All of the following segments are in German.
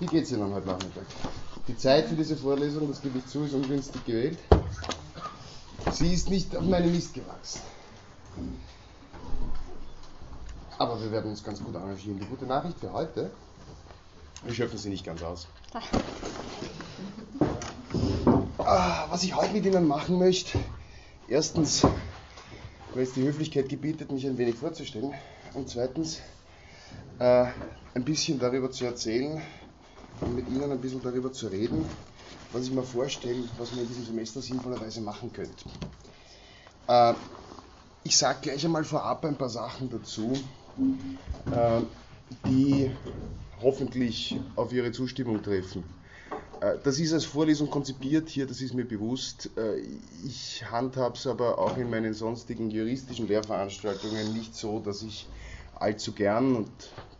Wie geht es Ihnen heute Nachmittag? Die Zeit für diese Vorlesung, das gebe ich zu, ist ungünstig gewählt. Sie ist nicht auf meine Mist gewachsen. Aber wir werden uns ganz gut arrangieren. Die gute Nachricht für heute, wir schöpfen sie nicht ganz aus. Ah, was ich heute mit Ihnen machen möchte, erstens, weil es die Höflichkeit gebietet, mich ein wenig vorzustellen, und zweitens, äh, ein bisschen darüber zu erzählen mit Ihnen ein bisschen darüber zu reden, was ich mir vorstelle, was man in diesem Semester sinnvollerweise machen könnte. Äh, ich sage gleich einmal vorab ein paar Sachen dazu, äh, die hoffentlich auf Ihre Zustimmung treffen. Äh, das ist als Vorlesung konzipiert hier, das ist mir bewusst. Äh, ich handhabe es aber auch in meinen sonstigen juristischen Lehrveranstaltungen nicht so, dass ich allzu gern und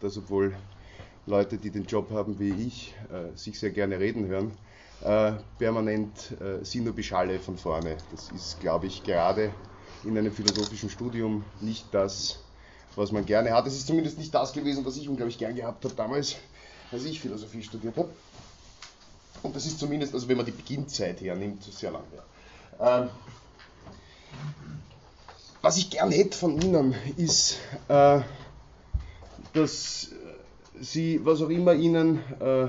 das obwohl Leute, die den Job haben wie ich, äh, sich sehr gerne reden hören, permanent sie nur beschalle von vorne. Das ist, glaube ich, gerade in einem philosophischen Studium nicht das, was man gerne hat. Es ist zumindest nicht das gewesen, was ich unglaublich gern gehabt habe damals, als ich Philosophie studiert habe. Und das ist zumindest, also wenn man die Beginnzeit hernimmt, sehr lang her. Ähm, was ich gern hätte von Ihnen ist, äh, dass Sie, was auch immer Ihnen äh,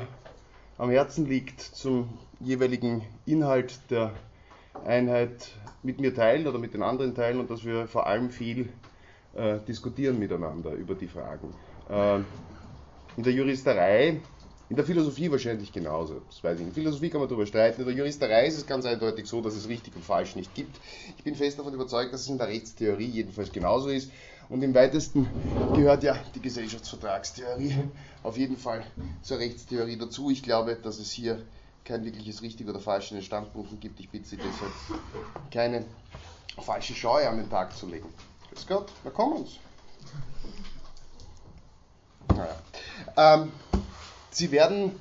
am Herzen liegt, zum jeweiligen Inhalt der Einheit mit mir teilen oder mit den anderen teilen und dass wir vor allem viel äh, diskutieren miteinander über die Fragen. Äh, in der Juristerei in der Philosophie wahrscheinlich genauso. Das weiß ich. In Philosophie kann man darüber streiten. In der Juristerei ist es ganz eindeutig so, dass es richtig und falsch nicht gibt. Ich bin fest davon überzeugt, dass es in der Rechtstheorie jedenfalls genauso ist. Und im weitesten gehört ja die Gesellschaftsvertragstheorie auf jeden Fall zur Rechtstheorie dazu. Ich glaube, dass es hier kein wirkliches richtig oder falsch in den Standpunkten gibt. Ich bitte Sie deshalb, keine falsche Scheu an den Tag zu legen. Grüß Gott, na kommen's. Naja. Ähm, Sie werden,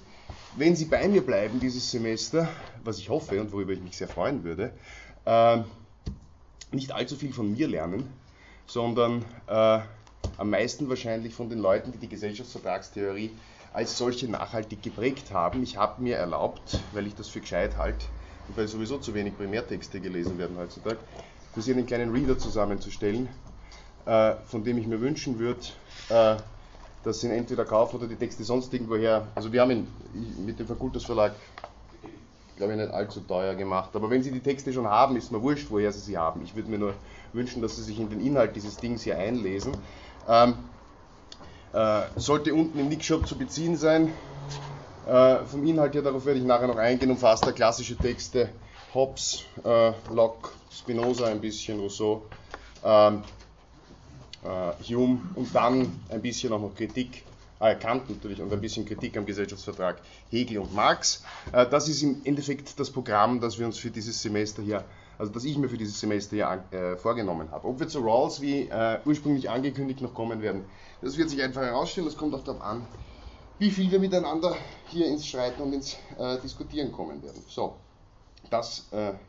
wenn Sie bei mir bleiben dieses Semester, was ich hoffe und worüber ich mich sehr freuen würde, äh, nicht allzu viel von mir lernen, sondern äh, am meisten wahrscheinlich von den Leuten, die die Gesellschaftsvertragstheorie als solche nachhaltig geprägt haben. Ich habe mir erlaubt, weil ich das für gescheit halte und weil sowieso zu wenig Primärtexte gelesen werden heutzutage, für Sie einen kleinen Reader zusammenzustellen, äh, von dem ich mir wünschen würde, äh, dass sie ihn entweder kaufen oder die Texte sonst irgendwoher. Also wir haben ihn mit dem Fakultas Verlag, glaube ich, nicht allzu teuer gemacht. Aber wenn Sie die Texte schon haben, ist mir wurscht, woher Sie sie haben. Ich würde mir nur wünschen, dass Sie sich in den Inhalt dieses Dings hier einlesen. Ähm, äh, sollte unten im Nickshop zu beziehen sein. Äh, vom Inhalt her, darauf werde ich nachher noch eingehen, umfasst er klassische Texte, Hobbes, äh, Locke, Spinoza ein bisschen, Rousseau. Ähm, äh, Hume und dann ein bisschen auch noch Kritik, Kant natürlich und ein bisschen Kritik am Gesellschaftsvertrag Hegel und Marx. Äh, das ist im Endeffekt das Programm, das wir uns für dieses Semester hier, also das ich mir für dieses Semester hier äh, vorgenommen habe. Ob wir zu Rawls wie äh, ursprünglich angekündigt noch kommen werden, das wird sich einfach herausstellen, das kommt auch darauf an, wie viel wir miteinander hier ins Streiten und ins Diskutieren kommen werden. So, das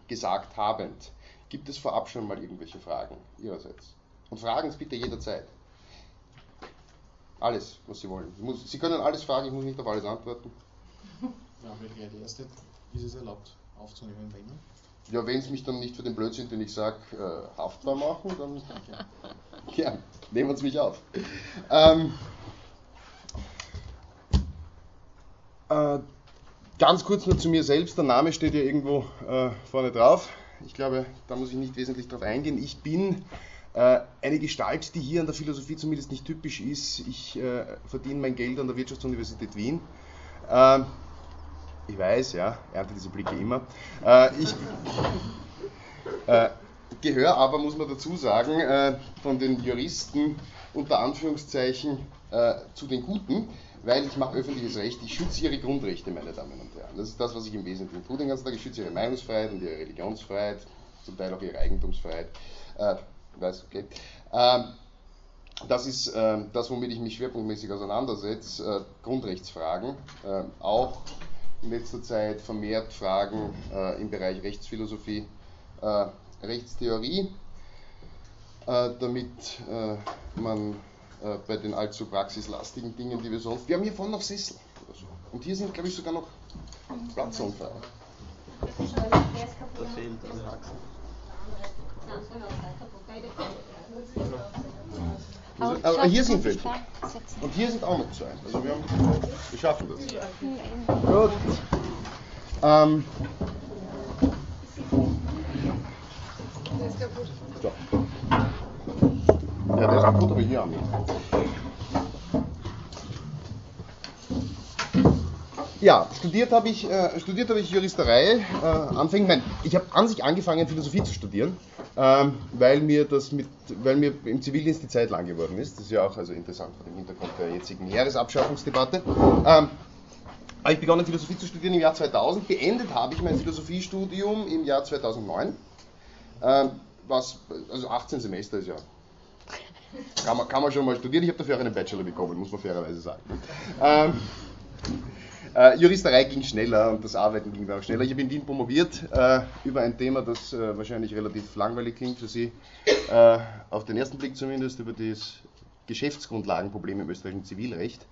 gesagt habend, gibt es vorab schon mal irgendwelche Fragen Ihrerseits? Und fragen Sie bitte jederzeit. Alles, was Sie wollen. Muss, Sie können alles fragen, ich muss nicht auf alles antworten. Ja, wäre die erste. Ist es erlaubt, aufzunehmen bei Ihnen? Ja, wenn Sie mich dann nicht für den Blödsinn, den ich sage, äh, haftbar machen, dann ja, nehmen Sie mich auf. Ähm, äh, ganz kurz nur zu mir selbst. Der Name steht ja irgendwo äh, vorne drauf. Ich glaube, da muss ich nicht wesentlich drauf eingehen. Ich bin eine Gestalt, die hier an der Philosophie zumindest nicht typisch ist. Ich äh, verdiene mein Geld an der Wirtschaftsuniversität Wien. Äh, ich weiß, ja, ernte diese Blicke immer. Äh, ich äh, gehöre aber, muss man dazu sagen, äh, von den Juristen unter Anführungszeichen zu den Guten, weil ich mache öffentliches Recht, ich schütze ihre Grundrechte, meine Damen und Herren. Das ist das, was ich im Wesentlichen tue den ganzen Tag. Ich schütze ihre Meinungsfreiheit und ihre Religionsfreiheit, zum Teil auch ihre Eigentumsfreiheit weiß, okay. Ähm, das ist äh, das, womit ich mich schwerpunktmäßig auseinandersetze, äh, Grundrechtsfragen, äh, auch in letzter Zeit vermehrt Fragen äh, im Bereich Rechtsphilosophie, äh, Rechtstheorie, äh, damit man bei den allzu praxislastigen Dingen, die wir sonst, wir haben hier vorne noch Sessel oder so, Und hier sind, glaube ich, sogar noch Platzungen frei. Da fehlt eine Achse. Also, aber hier sind welche. Und hier sind auch noch zwei. Also wir, haben, wir schaffen das. Gut. Ähm, so. Ja, der ist kaputt, aber hier haben wir. Ja, studiert habe ich, äh, studiert habe ich Juristerei, äh, anfänglich. Nein, ich habe an sich angefangen, Philosophie zu studieren, ähm, weil mir das mit, weil mir im Zivildienst die Zeit lang geworden ist. Das ist ja auch also interessant vor dem Hintergrund der jetzigen Heeresabschaffungsdebatte. Ähm, habe ich begonnen, Philosophie zu studieren im Jahr 2000. Beendet habe ich mein Philosophiestudium im Jahr 2009. Ähm, was, also 18 Semester ist ja. Kann man, kann man schon mal studieren. Ich habe dafür auch einen Bachelor bekommen, muss man fairerweise sagen. Ähm, äh, Juristerei ging schneller und das Arbeiten ging auch schneller. Ich habe in Wien promoviert äh, über ein Thema, das äh, wahrscheinlich relativ langweilig klingt für Sie, äh, auf den ersten Blick zumindest, über das Geschäftsgrundlagenproblem im österreichischen Zivilrecht.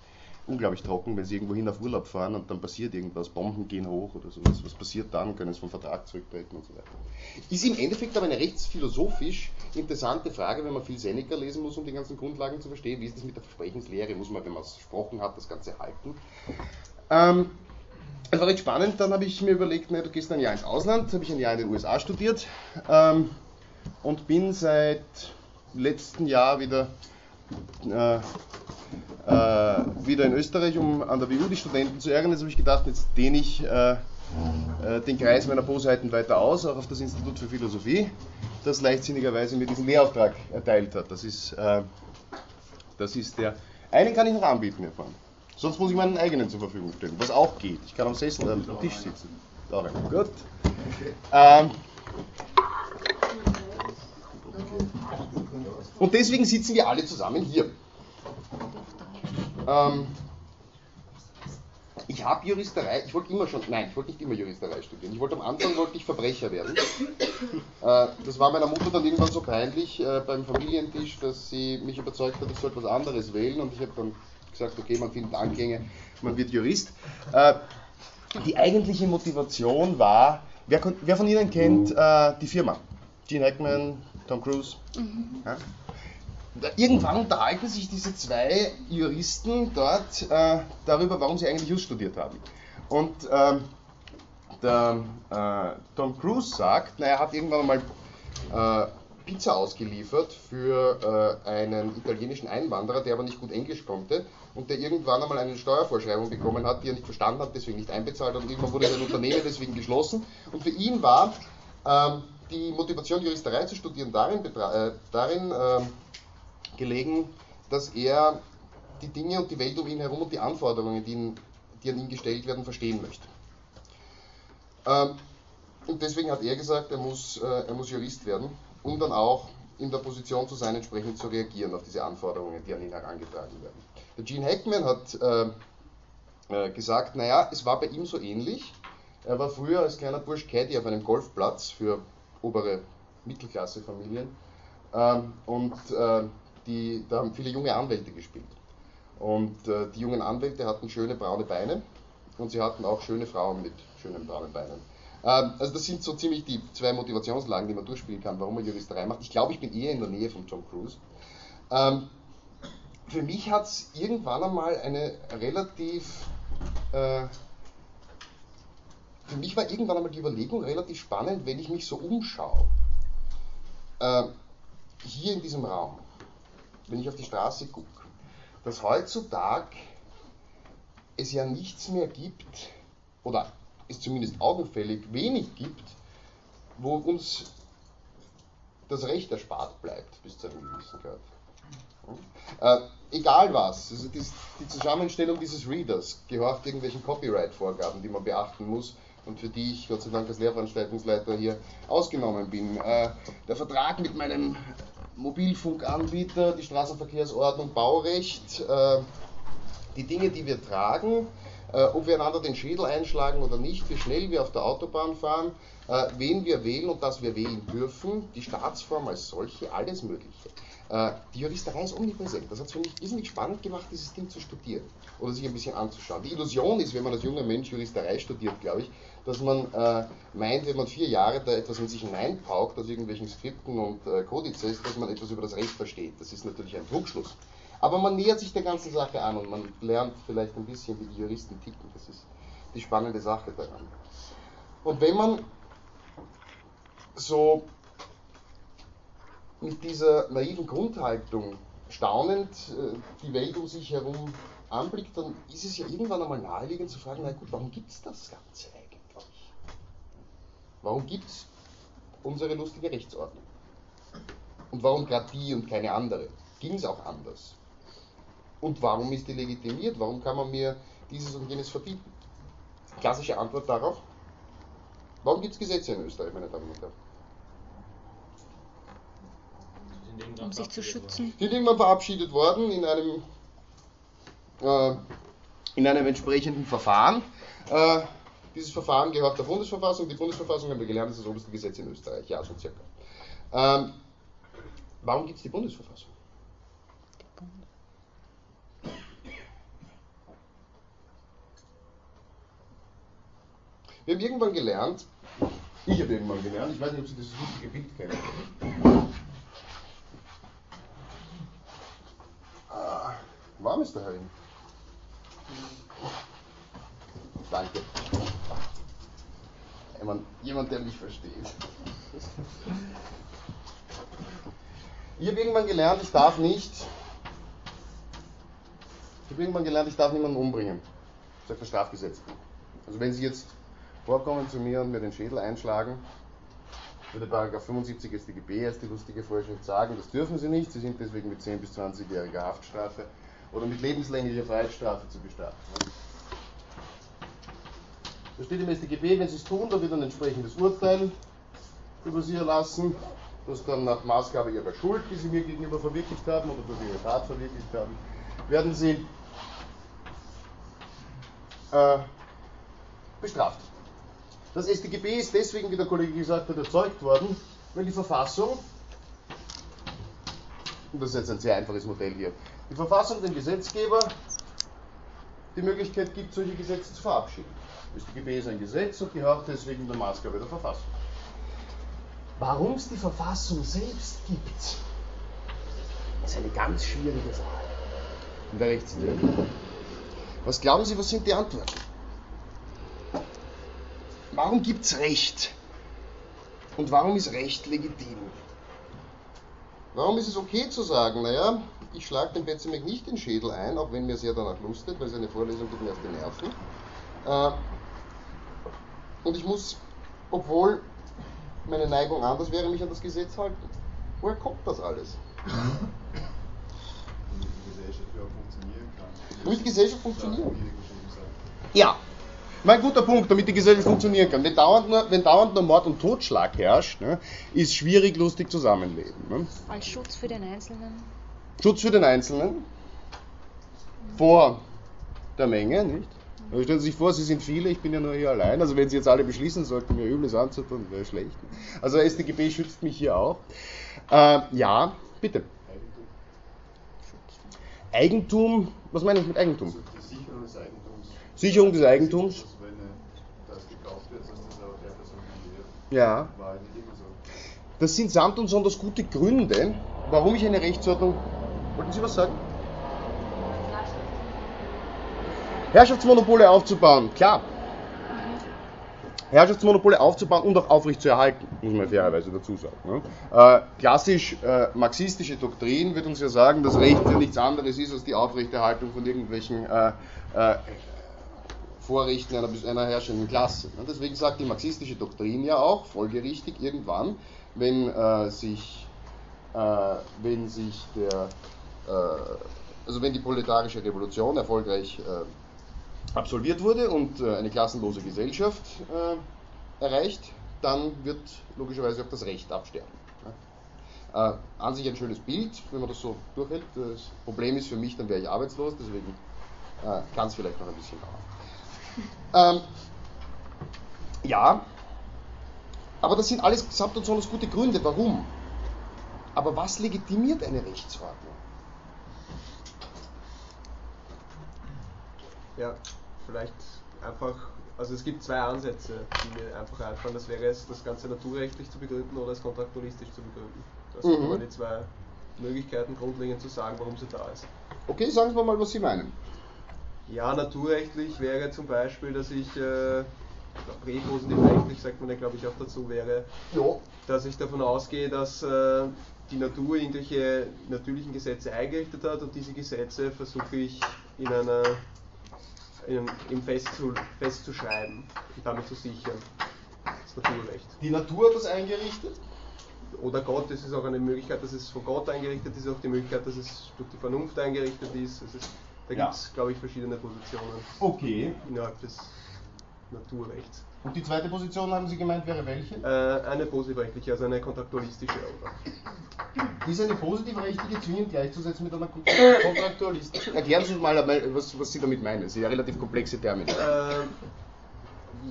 Unglaublich trocken, wenn Sie irgendwo hin auf Urlaub fahren und dann passiert irgendwas, Bomben gehen hoch oder sowas. Was passiert dann? Können Sie vom Vertrag zurücktreten und so weiter. Ist im Endeffekt aber eine rechtsphilosophisch interessante Frage, wenn man viel Seneca lesen muss, um die ganzen Grundlagen zu verstehen. Wie ist das mit der Versprechenslehre? Muss man, wenn man es versprochen hat, das Ganze halten? Ähm, das war recht spannend. Dann habe ich mir überlegt, ne, du gehst ein Jahr ins Ausland, habe ich ein Jahr in den USA studiert ähm, und bin seit letztem Jahr wieder, äh, äh, wieder in Österreich, um an der WU die Studenten zu ärgern. Jetzt habe ich gedacht, jetzt dehne ich äh, äh, den Kreis meiner Bosheiten weiter aus, auch auf das Institut für Philosophie, das leichtsinnigerweise mir diesen Lehrauftrag erteilt hat. Das ist, äh, das ist der. Einen kann ich noch anbieten, Herr Freund. Sonst muss ich meinen eigenen zur Verfügung stellen, was auch geht. Ich kann am Sessel am Tisch sitzen. Darin. Gut. Ähm, und deswegen sitzen wir alle zusammen hier. Ähm, ich habe Juristerei, ich wollte immer schon, nein, ich wollte nicht immer Juristerei studieren. Ich wollte am Anfang wollte ich Verbrecher werden. Äh, das war meiner Mutter dann irgendwann so peinlich äh, beim Familientisch, dass sie mich überzeugt hat, ich sollte was anderes wählen und ich habe dann gesagt, okay, man findet Angänge, man wird Jurist. Äh, die eigentliche Motivation war, wer, wer von Ihnen kennt äh, die Firma? Gene Hackman, Tom Cruise? Mhm. Ja? Irgendwann unterhalten sich diese zwei Juristen dort äh, darüber, warum sie eigentlich Just studiert haben. Und ähm, der äh, Tom Cruise sagt, na, er hat irgendwann mal äh, Pizza ausgeliefert für äh, einen italienischen Einwanderer, der aber nicht gut Englisch konnte und der irgendwann einmal eine Steuervorschreibung bekommen hat, die er nicht verstanden hat, deswegen nicht einbezahlt hat und irgendwann wurde sein Unternehmen deswegen geschlossen. Und für ihn war ähm, die Motivation, Juristerei zu studieren, darin, äh, darin äh, gelegen, dass er die Dinge und die Welt um ihn herum und die Anforderungen, die, ihn, die an ihn gestellt werden, verstehen möchte. Ähm, und deswegen hat er gesagt, er muss, äh, er muss Jurist werden, um dann auch in der Position zu sein, entsprechend zu reagieren auf diese Anforderungen, die an ihn herangetragen werden. Der Gene Hackman hat äh, äh, gesagt, naja, es war bei ihm so ähnlich. Er war früher als kleiner Bursch Caddy auf einem Golfplatz für obere Mittelklassefamilien ähm, und äh, die, da haben viele junge Anwälte gespielt. Und äh, die jungen Anwälte hatten schöne braune Beine und sie hatten auch schöne Frauen mit schönen braunen Beinen. Ähm, also das sind so ziemlich die zwei Motivationslagen, die man durchspielen kann, warum man Juristerei macht. Ich glaube, ich bin eher in der Nähe von Tom Cruise. Ähm, für mich hat es irgendwann einmal eine relativ äh, für mich war irgendwann einmal die Überlegung relativ spannend, wenn ich mich so umschaue. Äh, hier in diesem Raum, wenn ich auf die Straße gucke, dass heutzutage es ja nichts mehr gibt, oder es zumindest augenfällig wenig gibt, wo uns das Recht erspart bleibt bis zu einem gewissen Grad. Äh, egal was, also die, die, Zusammenstellung dieses Readers gehorcht irgendwelchen Copyright-Vorgaben, die man beachten muss und für die ich Gott sei Dank als Lehrveranstaltungsleiter hier ausgenommen bin. Äh, der Vertrag mit meinem Mobilfunkanbieter, die Straßenverkehrsordnung, Baurecht, äh, die Dinge, die wir tragen, ob wir einander den Schädel einschlagen oder nicht, wie schnell wir auf der Autobahn fahren, äh, wen wir wählen und dass wir wählen dürfen, die Staatsform als solche, alles Mögliche. Äh, die Juristerei ist omnipräsent. Das hat es für mich irrsinnig spannend gemacht, dieses Ding zu studieren oder sich ein bisschen anzuschauen. Die Illusion ist, wenn man als junger Mensch Juristerei studiert, glaube ich, dass man äh, meint, wenn man vier Jahre da etwas in sich hineinpaukt, aus irgendwelchen Skripten und äh, Kodizes, dass man etwas über das Recht versteht. Das ist natürlich ein Trugschluss. Aber man nähert sich der ganzen Sache an und man lernt vielleicht ein bisschen, wie die Juristen ticken. Das ist die spannende Sache daran. Und wenn man so mit dieser naiven Grundhaltung staunend äh, die Welt um sich herum anblickt, dann ist es ja irgendwann einmal naheliegend zu fragen, na gut, warum gibt es das Ganze eigentlich? Warum gibt es unsere lustige Rechtsordnung? Und warum gerade die und keine andere? Ging es auch anders? Und warum ist die legitimiert? Warum kann man mir dieses und jenes verbieten? Klassische Antwort darauf. Warum gibt es Gesetze in Österreich, meine Damen und Herren? Um sich zu schützen. Die sind irgendwann verabschiedet worden in einem, äh, in einem entsprechenden Verfahren. Äh, dieses Verfahren gehört der Bundesverfassung. Die Bundesverfassung haben wir gelernt, ist das oberste Gesetz in Österreich. Ja, so circa. Ähm, warum gibt es die Bundesverfassung? Wir haben irgendwann gelernt, ich habe irgendwann gelernt, ich weiß nicht, ob Sie dieses lustige Bild kennen. Ah, warm ist der Herin. Danke. Jemand, jemand, der mich versteht. Ich habe irgendwann gelernt, ich darf nicht. Ich habe irgendwann gelernt, ich darf niemanden umbringen. Das sagt das Strafgesetz. Also wenn Sie jetzt vorkommen zu mir und mir den Schädel einschlagen, würde Paragraph 75 StGB als die lustige Vorschrift sagen, das dürfen Sie nicht, Sie sind deswegen mit 10 bis 20-jähriger Haftstrafe oder mit lebenslänglicher Freiheitsstrafe zu bestrafen. Da steht im StGB, wenn Sie es tun, da wird ein entsprechendes Urteil über Sie erlassen, das dann nach Maßgabe Ihrer Schuld, die Sie mir gegenüber verwirklicht haben oder durch Ihre Tat verwirklicht haben, werden Sie äh, bestraft. Das StGB ist deswegen, wie der Kollege gesagt hat, erzeugt worden, weil die Verfassung, und das ist jetzt ein sehr einfaches Modell hier, die Verfassung dem Gesetzgeber die Möglichkeit gibt, solche Gesetze zu verabschieden. Das StGB ist ein Gesetz und gehört deswegen der Maßgabe der Verfassung. Warum es die Verfassung selbst gibt, ist eine ganz schwierige Sache in der Rechtstheorie. Was glauben Sie, was sind die Antworten? Warum gibt es Recht? Und warum ist Recht legitim? Warum ist es okay zu sagen, naja, ich schlage dem Betzemek nicht den Schädel ein, auch wenn mir sehr danach lustet, weil seine Vorlesung geht mir auf die Nerven. Äh, und ich muss, obwohl meine Neigung anders wäre, mich an das Gesetz halten. Woher kommt das alles? Damit die Gesellschaft funktionieren kann. Damit die Gesellschaft funktionieren. Ja, mein guter Punkt, damit die Gesellschaft funktionieren kann. Wenn dauernd nur, wenn dauernd nur Mord und Totschlag herrscht, ne, ist schwierig lustig zusammenleben. Ne? Als Schutz für den Einzelnen. Schutz für den Einzelnen vor der Menge, nicht? Also stellen Sie sich vor, Sie sind viele, ich bin ja nur hier allein. Also wenn Sie jetzt alle beschließen sollten, mir Übles anzutun, wäre schlecht. Also StGB schützt mich hier auch. Äh, ja, bitte. Eigentum, was meine ich mit Eigentum? Also die Sicherung des Eigentums. Sicherung des Eigentums. Äh, Ja. Das sind samt und sonders gute Gründe, warum ich eine Rechtsordnung. Wollten Sie was sagen? Herrschaftsmonopole aufzubauen, klar. Herrschaftsmonopole aufzubauen und auch aufrechtzuerhalten, muss man fairerweise dazu sagen. Ne? Äh, klassisch äh, marxistische Doktrin wird uns ja sagen, dass Recht ja nichts anderes ist als die Aufrechterhaltung von irgendwelchen äh, äh, Vorrechten einer, einer herrschenden Klasse. Ne? Deswegen sagt die marxistische Doktrin ja auch, folgerichtig, irgendwann, wenn äh, sich, äh, wenn sich der, äh, also wenn die proletarische Revolution erfolgreich äh, absolviert wurde und äh, eine klassenlose Gesellschaft äh, erreicht, dann wird logischerweise auch das Recht absterben. Äh, an sich ein schönes Bild, wenn man das so durchhält. Das Problem ist für mich, dann wäre ich arbeitslos, deswegen Kann es vielleicht noch ein bisschen dauern. Ähm, ja, aber das sind alles gesamt und besonders gute Gründe. Warum? Aber was legitimiert eine Rechtsordnung? Ja, vielleicht einfach, also es gibt zwei Ansätze, die mir einfach einfallen. Das wäre es, das Ganze naturrechtlich zu begründen oder es kontraktualistisch zu begründen. Das sind Mhm. immer die zwei Möglichkeiten, grundlegend zu sagen, warum sie da ist. Okay, sagen Sie mal, was Sie meinen. Ja, naturrechtlich wäre zum Beispiel, dass ich, äh, präpositiv rechtlich sagt man ja glaube ich auch dazu, wäre, Ja. dass ich davon ausgehe, dass äh, die Natur irgendwelche natürlichen Gesetze eingerichtet hat und diese Gesetze versuche ich in einer in, im Fest, zu, festzuschreiben und damit zu sichern. Das Naturrecht. Die Natur hat das eingerichtet? Oder Gott, es ist auch eine Möglichkeit, dass es von Gott eingerichtet ist, auch die Möglichkeit, dass es durch die Vernunft eingerichtet ist. Es ist da Ja. gibt es, glaube ich, verschiedene Positionen Okay. innerhalb des Naturrechts. Und die zweite Position, haben Sie gemeint, wäre welche? Äh, eine positivrechtliche, also eine kontraktualistische? Ist eine positivrechtliche zwingend gleichzusetzen mit einer kon- kontraktualistischen? Erklären Sie mal, was, was Sie damit meinen. Das sind ja relativ komplexe Termine. Ähm,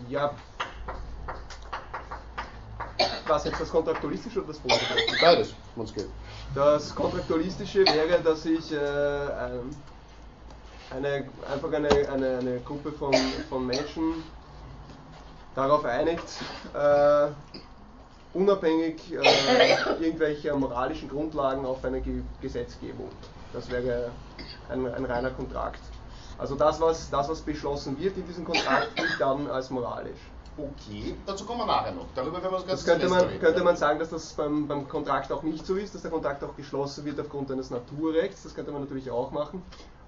ja. Was jetzt das kontraktualistische oder das positive? Beides, wenn es geht. Das kontraktualistische wäre, dass ich äh, ähm, eine, einfach eine, eine, eine Gruppe von, von Menschen darauf einigt, äh, unabhängig äh, irgendwelcher moralischen Grundlagen auf eine Ge Gesetzgebung. Das wäre ein, ein reiner Kontrakt. Also das was, das, was beschlossen wird in diesem Kontrakt, gilt dann als moralisch. Okay, dazu kommen wir nachher noch. Darüber werden wir uns Das ganz könnte man, könnte man sagen, dass das beim, beim Kontrakt auch nicht so ist, dass der Kontrakt auch geschlossen wird aufgrund eines Naturrechts. Das könnte man natürlich auch machen.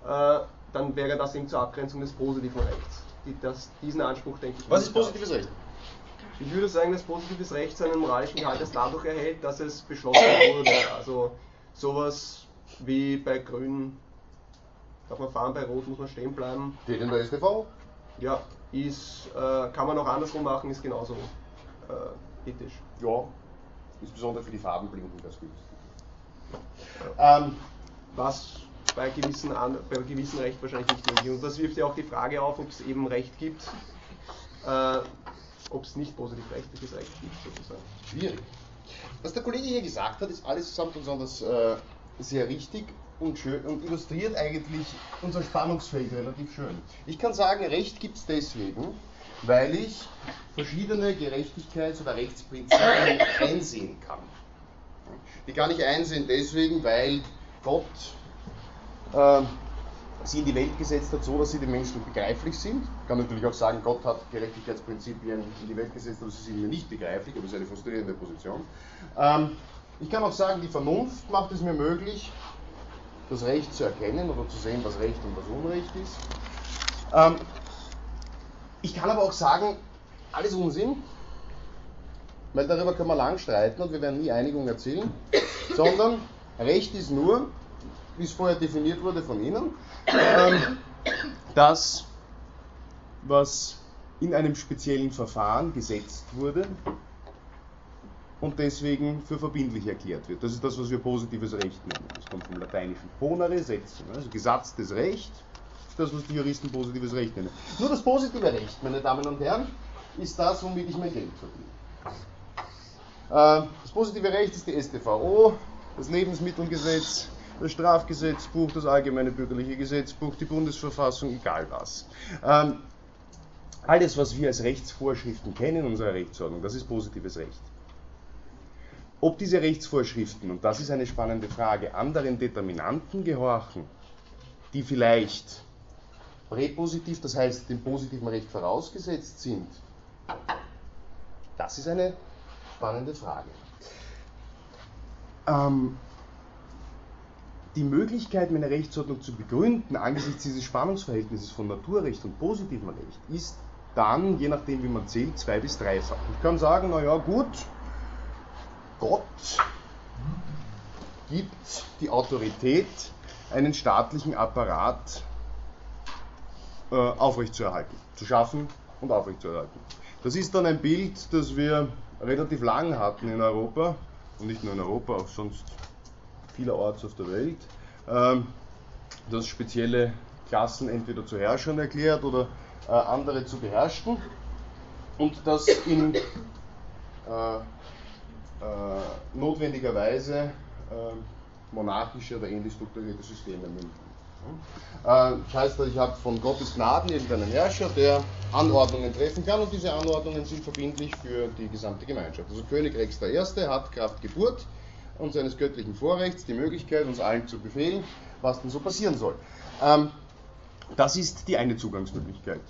Äh, dann wäre das eben zur Abgrenzung des positiven Rechts. Die, das, diesen Anspruch denke ich. Was ist positives Recht? Ich würde sagen, dass positives Recht seinen moralischen Gehalt erst dadurch erhält, dass es beschlossen wurde. Also sowas wie bei Grün darf man fahren, bei Rot muss man stehen bleiben. Steht in der StV. Ja, ist, äh, kann man auch andersrum machen, ist genauso äh, ethisch. Ja, insbesondere für die Farbenblinden das günstig. Ähm, was bei gewissen, an, bei gewissem Recht wahrscheinlich nicht möglich. Und das wirft ja auch die Frage auf, ob es eben Recht gibt, äh, ob es nicht positiv rechtliches Recht gibt, sozusagen. schwierig. Was der Kollege hier gesagt hat, ist alles samt und sonders äh, sehr richtig und schön und illustriert eigentlich unser Spannungsfeld relativ schön. Ich kann sagen, Recht gibt es deswegen, weil ich verschiedene Gerechtigkeits- oder Rechtsprinzipien einsehen kann. Die kann ich einsehen deswegen, weil Gott äh, sie in die Welt gesetzt hat, so dass sie den Menschen begreiflich sind. Ich kann natürlich auch sagen, Gott hat Gerechtigkeitsprinzipien in die Welt gesetzt, aber sie sind mir nicht begreiflich, aber das ist eine frustrierende Position. Ähm, ich kann auch sagen, die Vernunft macht es mir möglich, das Recht zu erkennen oder zu sehen, was Recht und was Unrecht ist. Ähm, ich kann aber auch sagen, alles Unsinn, weil darüber können wir lang streiten und wir werden nie Einigung erzielen, sondern Recht ist nur, wie es vorher definiert wurde von Ihnen, ähm, das, was in einem speziellen Verfahren gesetzt wurde und deswegen für verbindlich erklärt wird. Das ist das, was wir positives Recht nennen. Das kommt vom lateinischen ponere, setzen, also gesatztes Recht, das, was die Juristen positives Recht nennen. Nur das positive Recht, meine Damen und Herren, ist das, womit ich mein Geld verdiene. Äh, Das positive Recht ist die StVO, das Lebensmittelgesetz, das Strafgesetzbuch, das Allgemeine Bürgerliche Gesetzbuch, die Bundesverfassung, egal was. Ähm, Alles, was wir als Rechtsvorschriften kennen in unserer Rechtsordnung, das ist positives Recht. Ob diese Rechtsvorschriften, und das ist eine spannende Frage, anderen Determinanten gehorchen, die vielleicht präpositiv, das heißt dem positiven Recht vorausgesetzt sind, das ist eine spannende Frage. Ähm, die Möglichkeit, meine Rechtsordnung zu begründen angesichts dieses Spannungsverhältnisses von Naturrecht und positivem Recht ist dann, je nachdem wie man zählt, zwei bis dreifach. Ich kann sagen, naja gut, Gott gibt die Autorität, einen staatlichen Apparat äh, aufrechtzuerhalten, zu schaffen und aufrechtzuerhalten. Das ist dann ein Bild, das wir relativ lang hatten in Europa und nicht nur in Europa, auch sonst vielerorts auf der Welt. Ähm, das spezielle Klassen entweder zu Herrschern erklärt oder äh, andere zu beherrschen und das in äh, äh, notwendigerweise äh, monarchische oder ähnlich strukturierte Systeme münden. Äh, das heißt, ich habe von Gottes Gnaden irgendeinen Herrscher, der Anordnungen treffen kann und diese Anordnungen sind verbindlich für die gesamte Gemeinschaft. Also König Rex I. hat Kraft Geburt und seines göttlichen Vorrechts die Möglichkeit, uns allen zu befehlen, was denn so passieren soll. Ähm, das ist die eine Zugangsmöglichkeit.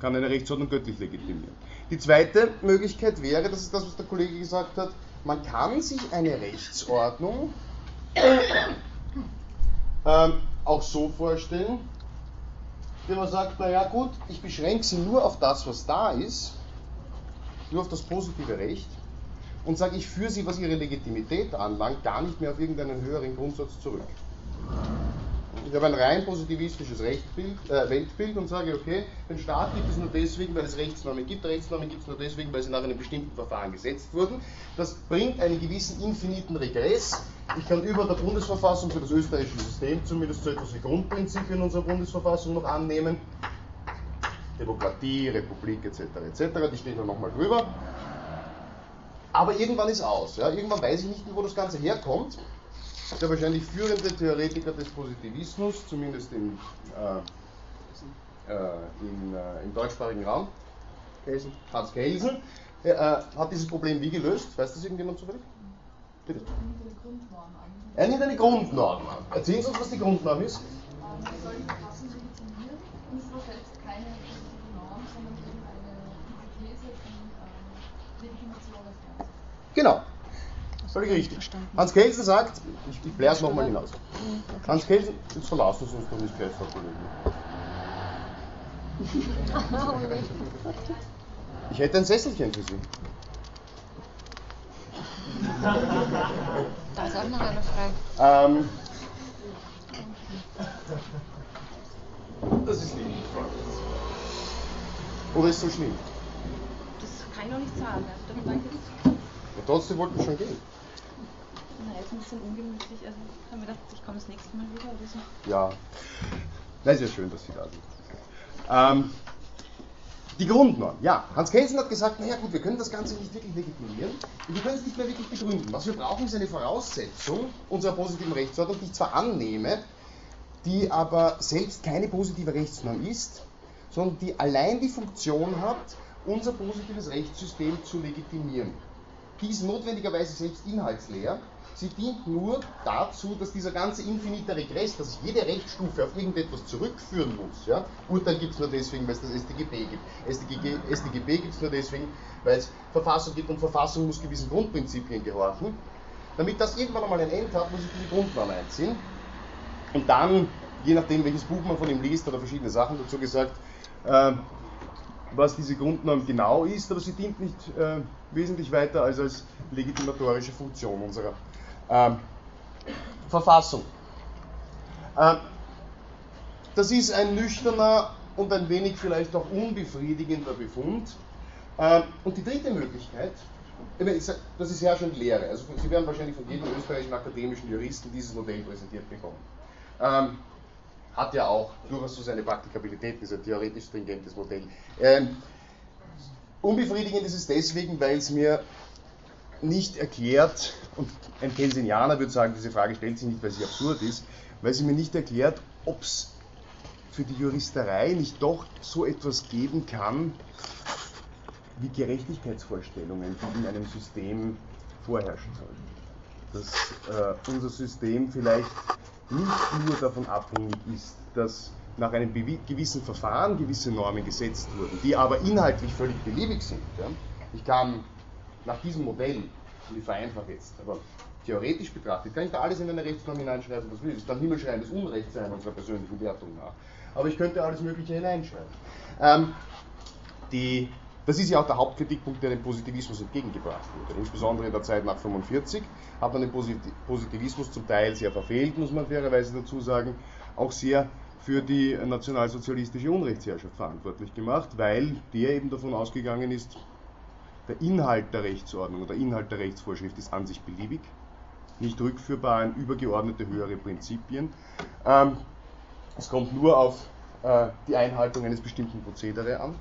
Kann eine Rechtsordnung göttlich legitimieren. Die zweite Möglichkeit wäre, das ist das, was der Kollege gesagt hat, man kann sich eine Rechtsordnung ähm, auch so vorstellen, wenn man sagt, naja gut, ich beschränke sie nur auf das, was da ist, nur auf das positive Recht und sage, ich führe sie, was ihre Legitimität anlangt, gar nicht mehr auf irgendeinen höheren Grundsatz zurück. Ich habe ein rein positivistisches Rechtbild, äh, Weltbild und sage, okay, den Staat gibt es nur deswegen, weil es Rechtsnormen gibt. Rechtsnormen gibt es nur deswegen, weil sie nach einem bestimmten Verfahren gesetzt wurden. Das bringt einen gewissen infiniten Regress. Ich kann über der Bundesverfassung für das österreichische System zumindest so etwas wie Grundprinzipien unserer Bundesverfassung noch annehmen. Demokratie, Republik etc. etc. Die stehen dann nochmal drüber. Aber irgendwann ist aus. Ja? Irgendwann weiß ich nicht mehr, wo das Ganze herkommt der wahrscheinlich führende Theoretiker des Positivismus, zumindest im, äh, äh, in, äh, im deutschsprachigen Raum, Hans Kelsen, äh, hat dieses Problem wie gelöst? Weiß das irgendjemand zufällig? Bitte. Er nimmt eine Grundnorm an. Erzählen Sie uns, was die Grundnorm ist. Wir sollen Verfassung legitimieren, unsere selbst keine Norm, sondern eben eine Hypothese, die Legitimation des Ganzen. Genau. Völlig richtig. Hans Kelsen sagt, ich, ich bläre es nochmal hinaus. Hans Kelsen, jetzt verlassen Sie uns doch nicht gleich, Frau Kollegin. Ich hätte ein Sesselchen für Sie. Da ist auch noch eine Frage. Ähm, das ist lieb. Oder ist es so schlimm? Das kann ich noch nicht sagen. Also, ja, trotzdem wollten wir schon gehen. Na, jetzt ein bisschen ungemütlich. Also ich habe mir gedacht, ich komme das nächste Mal wieder oder so. Ja, das ist ja schön, dass Sie da sind. Ähm, die Grundnorm, ja. Hans Kelsen hat gesagt, naja gut, wir können das Ganze nicht wirklich legitimieren und wir können es nicht mehr wirklich begründen. Was wir brauchen, ist eine Voraussetzung unserer positiven Rechtsordnung, die ich zwar annehme, die aber selbst keine positive Rechtsnorm ist, sondern die allein die Funktion hat, unser positives Rechtssystem zu legitimieren. Die ist notwendigerweise selbst inhaltsleer, Sie dient nur dazu, dass dieser ganze infinite Regress, dass ich jede Rechtsstufe auf irgendetwas zurückführen muss. Ja? Urteil gibt es nur deswegen, weil es das StGB gibt. StGB, StGB gibt es nur deswegen, weil es Verfassung gibt und Verfassung muss gewissen Grundprinzipien gehorchen. Damit das irgendwann einmal ein Ende hat, muss ich diese Grundnorm einziehen. Und dann, je nachdem, welches Buch man von ihm liest, oder verschiedene Sachen dazu gesagt, äh, was diese Grundnorm genau ist, aber sie dient nicht äh, wesentlich weiter als als legitimatorische Funktion unserer ähm, Verfassung. Ähm, das ist ein nüchterner und ein wenig vielleicht auch unbefriedigender Befund. Ähm, und die dritte Möglichkeit, das ist herrschend Lehre. Also Sie werden wahrscheinlich von jedem österreichischen akademischen Juristen dieses Modell präsentiert bekommen. Hat ja auch durchaus so seine Praktikabilität, ist ein theoretisch stringentes Modell. Ähm, unbefriedigend ist es deswegen, weil es mir nicht erklärt, und ein Kelsenianer würde sagen, diese Frage stellt sich nicht, weil sie absurd ist, weil sie mir nicht erklärt, ob es für die Juristerei nicht doch so etwas geben kann, wie Gerechtigkeitsvorstellungen, die in einem System vorherrschen sollen. Dass äh, unser System vielleicht nicht nur davon abhängig ist, dass nach einem gewissen Verfahren gewisse Normen gesetzt wurden, die aber inhaltlich völlig beliebig sind. Ja? Ich kann nach diesem Modell, und ich vereinfache jetzt, aber theoretisch betrachtet, kann ich da alles in eine Rechtsnorm hineinschreiben, was will. Es kann himmelschreiendes Unrecht sein, unserer persönlichen Wertung nach. Aber ich könnte alles Mögliche hineinschreiben. Ähm, die, das ist ja auch der Hauptkritikpunkt, der dem Positivismus entgegengebracht wurde. Insbesondere in der Zeit nach 1945 hat man den Positivismus zum Teil sehr verfehlt, muss man fairerweise dazu sagen, auch sehr für die nationalsozialistische Unrechtsherrschaft verantwortlich gemacht, weil der eben davon ausgegangen ist, der Inhalt der Rechtsordnung oder Inhalt der Rechtsvorschrift ist an sich beliebig, nicht rückführbar in übergeordnete höhere Prinzipien. Ähm, es kommt nur auf äh, die Einhaltung eines bestimmten Prozedere an.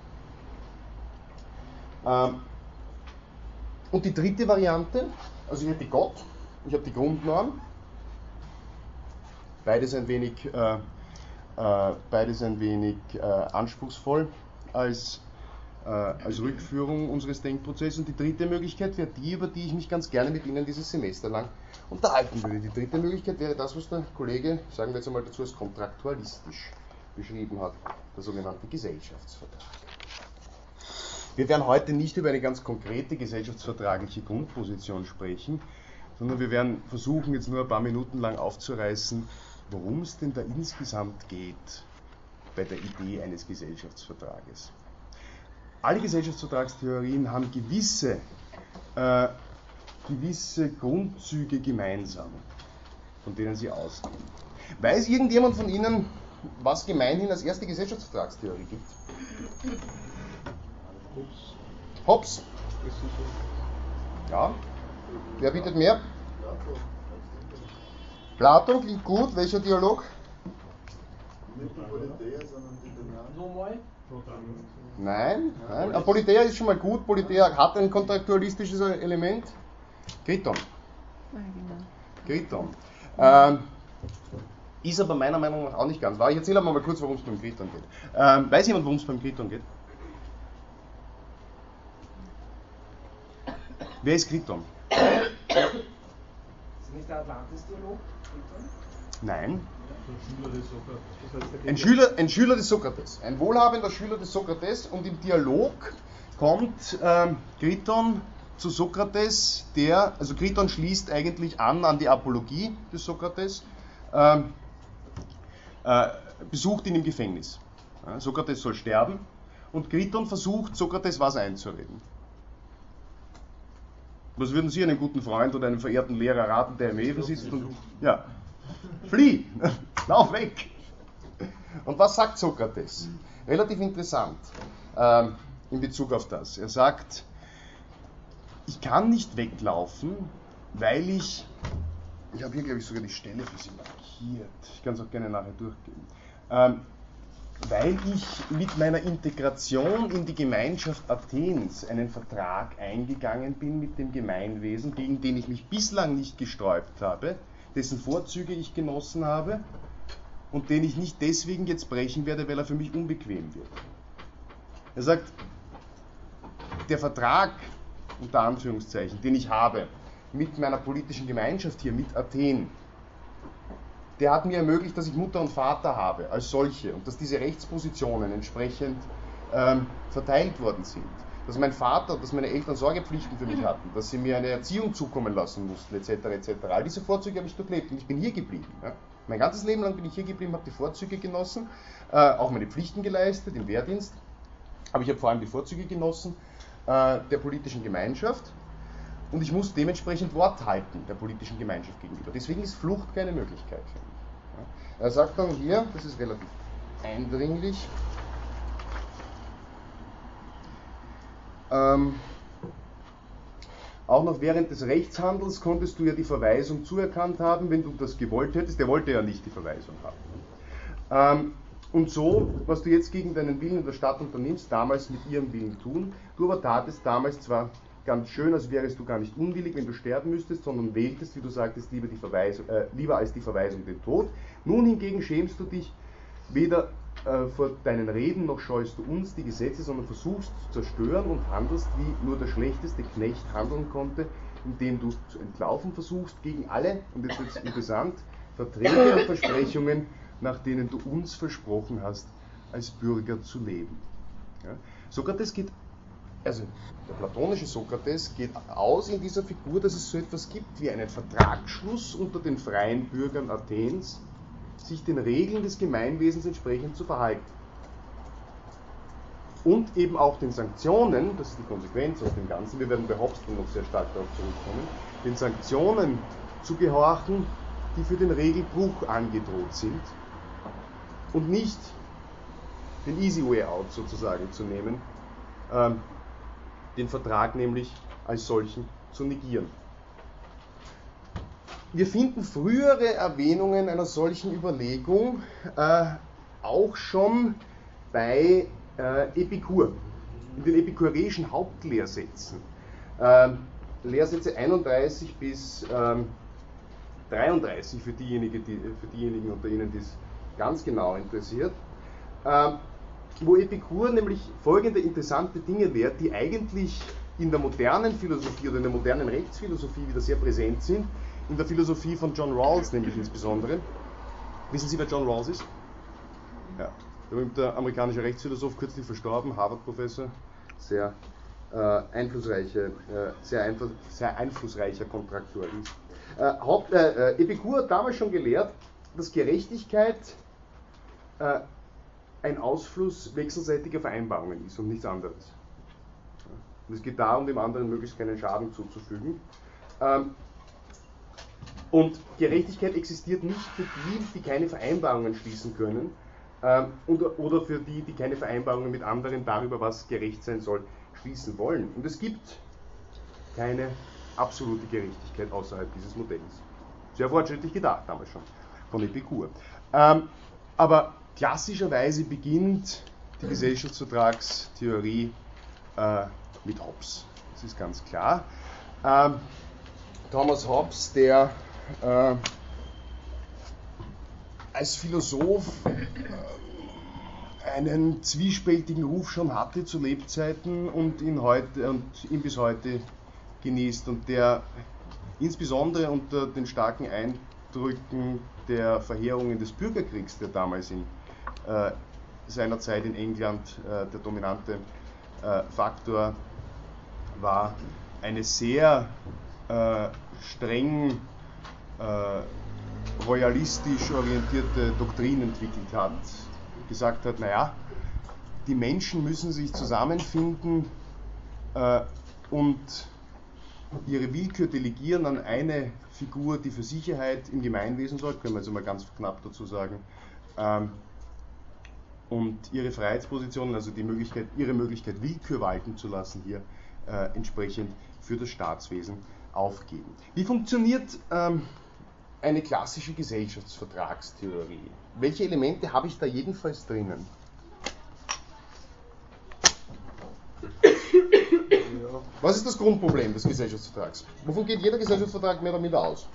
Ähm, und die dritte Variante, also ich hätte Gott, ich habe die Grundnorm, beides ein wenig, äh, äh, beides ein wenig äh, anspruchsvoll als, äh, als Rückführung unseres Denkprozesses. Und die dritte Möglichkeit wäre die, über die ich mich ganz gerne mit Ihnen dieses Semester lang unterhalten würde. Die dritte Möglichkeit wäre das, was der Kollege, sagen wir jetzt einmal dazu, als kontraktualistisch beschrieben hat, der sogenannte Gesellschaftsvertrag. Wir werden heute nicht über eine ganz konkrete gesellschaftsvertragliche Grundposition sprechen, sondern wir werden versuchen, jetzt nur ein paar Minuten lang aufzureißen, worum es denn da insgesamt geht bei der Idee eines Gesellschaftsvertrages. Alle Gesellschaftsvertragstheorien haben gewisse, äh, gewisse Grundzüge gemeinsam, von denen sie ausgehen. Weiß irgendjemand von Ihnen, was gemeinhin als erste Gesellschaftsvertragstheorie gibt? Hobbes. Ja. Wer bietet mehr? Platon klingt gut. Welcher Dialog? Nicht die Politeia, sondern die Dominanten. Nein, nein. Aber Politeia ist schon mal gut. Politeia hat ein kontraktualistisches Element. Kriton. Kriton. Ähm, ist aber meiner Meinung nach auch nicht ganz wahr. Ich erzähle aber mal kurz, worum es beim Kriton geht. Ähm, weiß jemand, worum es beim Kriton geht? Wer ist Kriton? Ist nicht der Atlantis-Dialog? Nein. Ein Schüler, ein Schüler des Sokrates, ein wohlhabender Schüler des Sokrates und im Dialog kommt ähm, Kriton zu Sokrates, der, also Kriton schließt eigentlich an an die Apologie des Sokrates, ähm, äh, besucht ihn im Gefängnis. Ja, Sokrates soll sterben und Kriton versucht Sokrates was einzureden. Was würden Sie einem guten Freund oder einem verehrten Lehrer raten, der im Efen sitzt und ja, flieh, lauf weg. Und was sagt Sokrates? Relativ interessant ähm, in Bezug auf das. Er sagt, ich kann nicht weglaufen, weil ich, ich habe hier glaube ich sogar die Stelle für Sie markiert, ich kann es auch gerne nachher durchgehen, ähm, weil ich mit meiner Integration in die Gemeinschaft Athens einen Vertrag eingegangen bin mit dem Gemeinwesen, gegen den ich mich bislang nicht gesträubt habe, dessen Vorzüge ich genossen habe und den ich nicht deswegen jetzt brechen werde, weil er für mich unbequem wird. Er sagt, der Vertrag, unter Anführungszeichen, den ich habe mit meiner politischen Gemeinschaft hier, mit Athen, der hat mir ermöglicht, dass ich Mutter und Vater habe als solche und dass diese Rechtspositionen entsprechend ähm, verteilt worden sind. Dass mein Vater, dass meine Eltern Sorgepflichten für mich hatten, dass sie mir eine Erziehung zukommen lassen mussten, etc. etc. All diese Vorzüge habe ich durchlebt und ich bin hier geblieben. Ja. Mein ganzes Leben lang bin ich hier geblieben, habe die Vorzüge genossen, äh, auch meine Pflichten geleistet im Wehrdienst, aber ich habe vor allem die Vorzüge genossen äh, der politischen Gemeinschaft und ich muss dementsprechend Wort halten der politischen Gemeinschaft gegenüber. Deswegen ist Flucht keine Möglichkeit für mich. Er sagt dann hier, das ist relativ eindringlich, ähm, auch noch während des Rechtshandels konntest du ja die Verweisung zuerkannt haben, wenn du das gewollt hättest. Der wollte ja nicht die Verweisung haben. Ähm, und so, was du jetzt gegen deinen Willen in der Stadt unternimmst, damals mit ihrem Willen tun, du aber tatest damals zwar ganz schön, als wärest du gar nicht unwillig, wenn du sterben müsstest, sondern wähltest, wie du sagtest, lieber, die Verweisung, äh, lieber als die Verweisung den Tod. Nun hingegen schämst du dich weder äh, vor deinen Reden noch scheust du uns die Gesetze, sondern versuchst zu zerstören und handelst, wie nur der schlechteste Knecht handeln konnte, indem du zu entlaufen versuchst gegen alle, und jetzt wird es interessant, Verträge und Versprechungen, nach denen du uns versprochen hast, als Bürger zu leben. Ja? Sokrates geht also der platonische Sokrates geht aus in dieser Figur, dass es so etwas gibt wie einen Vertragsschluss unter den freien Bürgern Athens, sich den Regeln des Gemeinwesens entsprechend zu verhalten. Und eben auch den Sanktionen, das ist die Konsequenz aus dem Ganzen, wir werden bei Hobsbawm noch sehr stark darauf zurückkommen, den Sanktionen zu gehorchen, die für den Regelbruch angedroht sind und nicht den Easy Way Out sozusagen zu nehmen, ähm, den Vertrag nämlich als solchen zu negieren. Wir finden frühere Erwähnungen einer solchen Überlegung äh, auch schon bei äh, Epikur, in den epikureischen Hauptlehrsätzen. Ähm, Lehrsätze 31 bis ähm, 33 für, diejenigen, die, für diejenigen unter Ihnen, die es ganz genau interessiert, ähm, wo Epikur nämlich folgende interessante Dinge lehrt, die eigentlich in der modernen Philosophie oder in der modernen Rechtsphilosophie wieder sehr präsent sind, in der Philosophie von John Rawls nämlich insbesondere. Wissen Sie, wer John Rawls ist? Ja, berühmter amerikanischer Rechtsphilosoph, kürzlich verstorben, Harvard-Professor, sehr äh, einflussreiche, äh, sehr, einfluss, sehr, einflussreicher Kontraktualist. Äh, Haupt, äh, äh, Epikur hat damals schon gelehrt, dass Gerechtigkeit äh, ein Ausfluss wechselseitiger Vereinbarungen ist und nichts anderes. Und es geht darum, dem anderen möglichst keinen Schaden zuzufügen. Ähm, und Gerechtigkeit existiert nicht für die, die keine Vereinbarungen schließen können, ähm, oder für die, die keine Vereinbarungen mit anderen darüber, was gerecht sein soll, schließen wollen. Und es gibt keine absolute Gerechtigkeit außerhalb dieses Modells. Sehr fortschrittlich gedacht, damals schon, von Epikur. Ähm, aber klassischerweise beginnt die Gesellschaftsvertragstheorie äh, mit Hobbes. Das ist ganz klar. Ähm, Thomas Hobbes, der äh, als Philosoph äh, einen zwiespältigen Ruf schon hatte zu Lebzeiten und ihn, heute, und ihn bis heute genießt und der insbesondere unter den starken Eindrücken der Verheerungen des Bürgerkriegs, der damals in äh, seiner Zeit in England äh, der dominante äh, Faktor war, eine sehr äh, streng äh, royalistisch orientierte Doktrin entwickelt hat, gesagt hat, naja, die Menschen müssen sich zusammenfinden und ihre Willkür delegieren an eine Figur, die für Sicherheit im Gemeinwesen sorgt, können wir also mal ganz knapp dazu sagen, ähm, und ihre Freiheitspositionen, also die Möglichkeit, ihre Möglichkeit, Willkür walten zu lassen, hier äh, entsprechend für das Staatswesen aufgeben. Wie funktioniert ähm, eine klassische Gesellschaftsvertragstheorie? Welche Elemente habe ich da jedenfalls drinnen? Was ist das Grundproblem des Gesellschaftsvertrags? Wovon geht jeder Gesellschaftsvertrag mehr oder minder aus?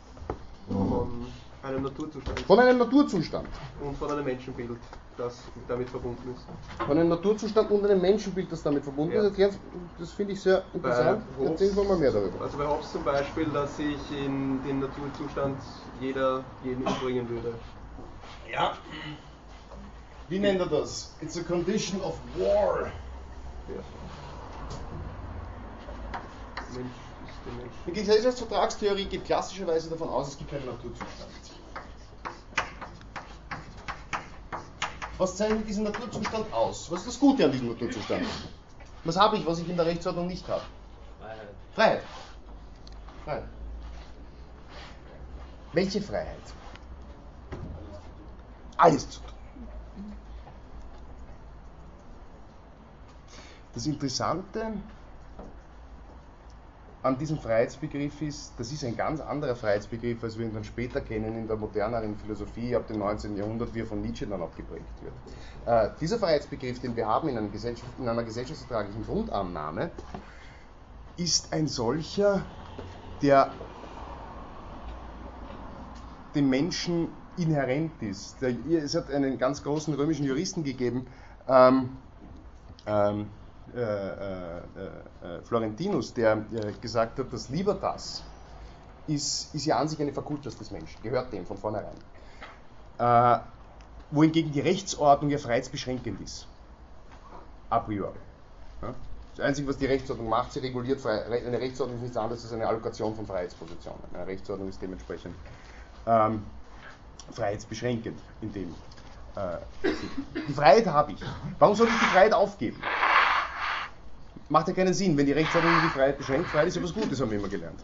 Von einem Naturzustand. Von einem Naturzustand. Und von einem Menschenbild, das damit verbunden ist. Von einem Naturzustand und einem Menschenbild, das damit verbunden Ja. ist. Das finde ich sehr interessant. Hobbes- Erzählen wir mal mehr darüber. Also bei Hobbes zum Beispiel, dass sich in den Naturzustand jeder jeden umbringen würde. Ja. Wie nennt er das? It's a condition of war. Ja. Mensch ist der Mensch. Die Gesellschaftsvertragstheorie geht klassischerweise davon aus, es gibt keinen Naturzustand. Was zeichnet diesen Naturzustand aus? Was ist das Gute an diesem Naturzustand? Was habe ich, was ich in der Rechtsordnung nicht habe? Freiheit. Freiheit. Freiheit. Welche Freiheit? Alles zu tun. Das Interessante an diesem Freiheitsbegriff ist, das ist ein ganz anderer Freiheitsbegriff, als wir ihn dann später kennen in der moderneren Philosophie ab dem 19. Jahrhundert, wie er von Nietzsche dann auch geprägt wird. Äh, dieser Freiheitsbegriff, den wir haben in, Gesellschaft, in einer gesellschaftsvertraglichen Grundannahme, ist ein solcher, der dem Menschen inhärent ist. Der, es hat einen ganz großen römischen Juristen gegeben, ähm, ähm, äh, äh, äh, Florentinus, der äh, gesagt hat, dass Libertas ist, ist ja an sich eine Fakultas des Menschen, gehört dem von vornherein. Äh, wohingegen die Rechtsordnung ja freiheitsbeschränkend ist. A priori. Das Einzige, was die Rechtsordnung macht, sie reguliert. Eine Rechtsordnung ist nichts anderes als eine Allokation von Freiheitspositionen. Eine Rechtsordnung ist dementsprechend ähm, freiheitsbeschränkend in dem äh. Die Freiheit habe ich. Warum soll ich die Freiheit aufgeben? Macht ja keinen Sinn, wenn die Rechtsordnung die Freiheit beschränkt. Freiheit ist ja was Gutes, haben wir immer gelernt.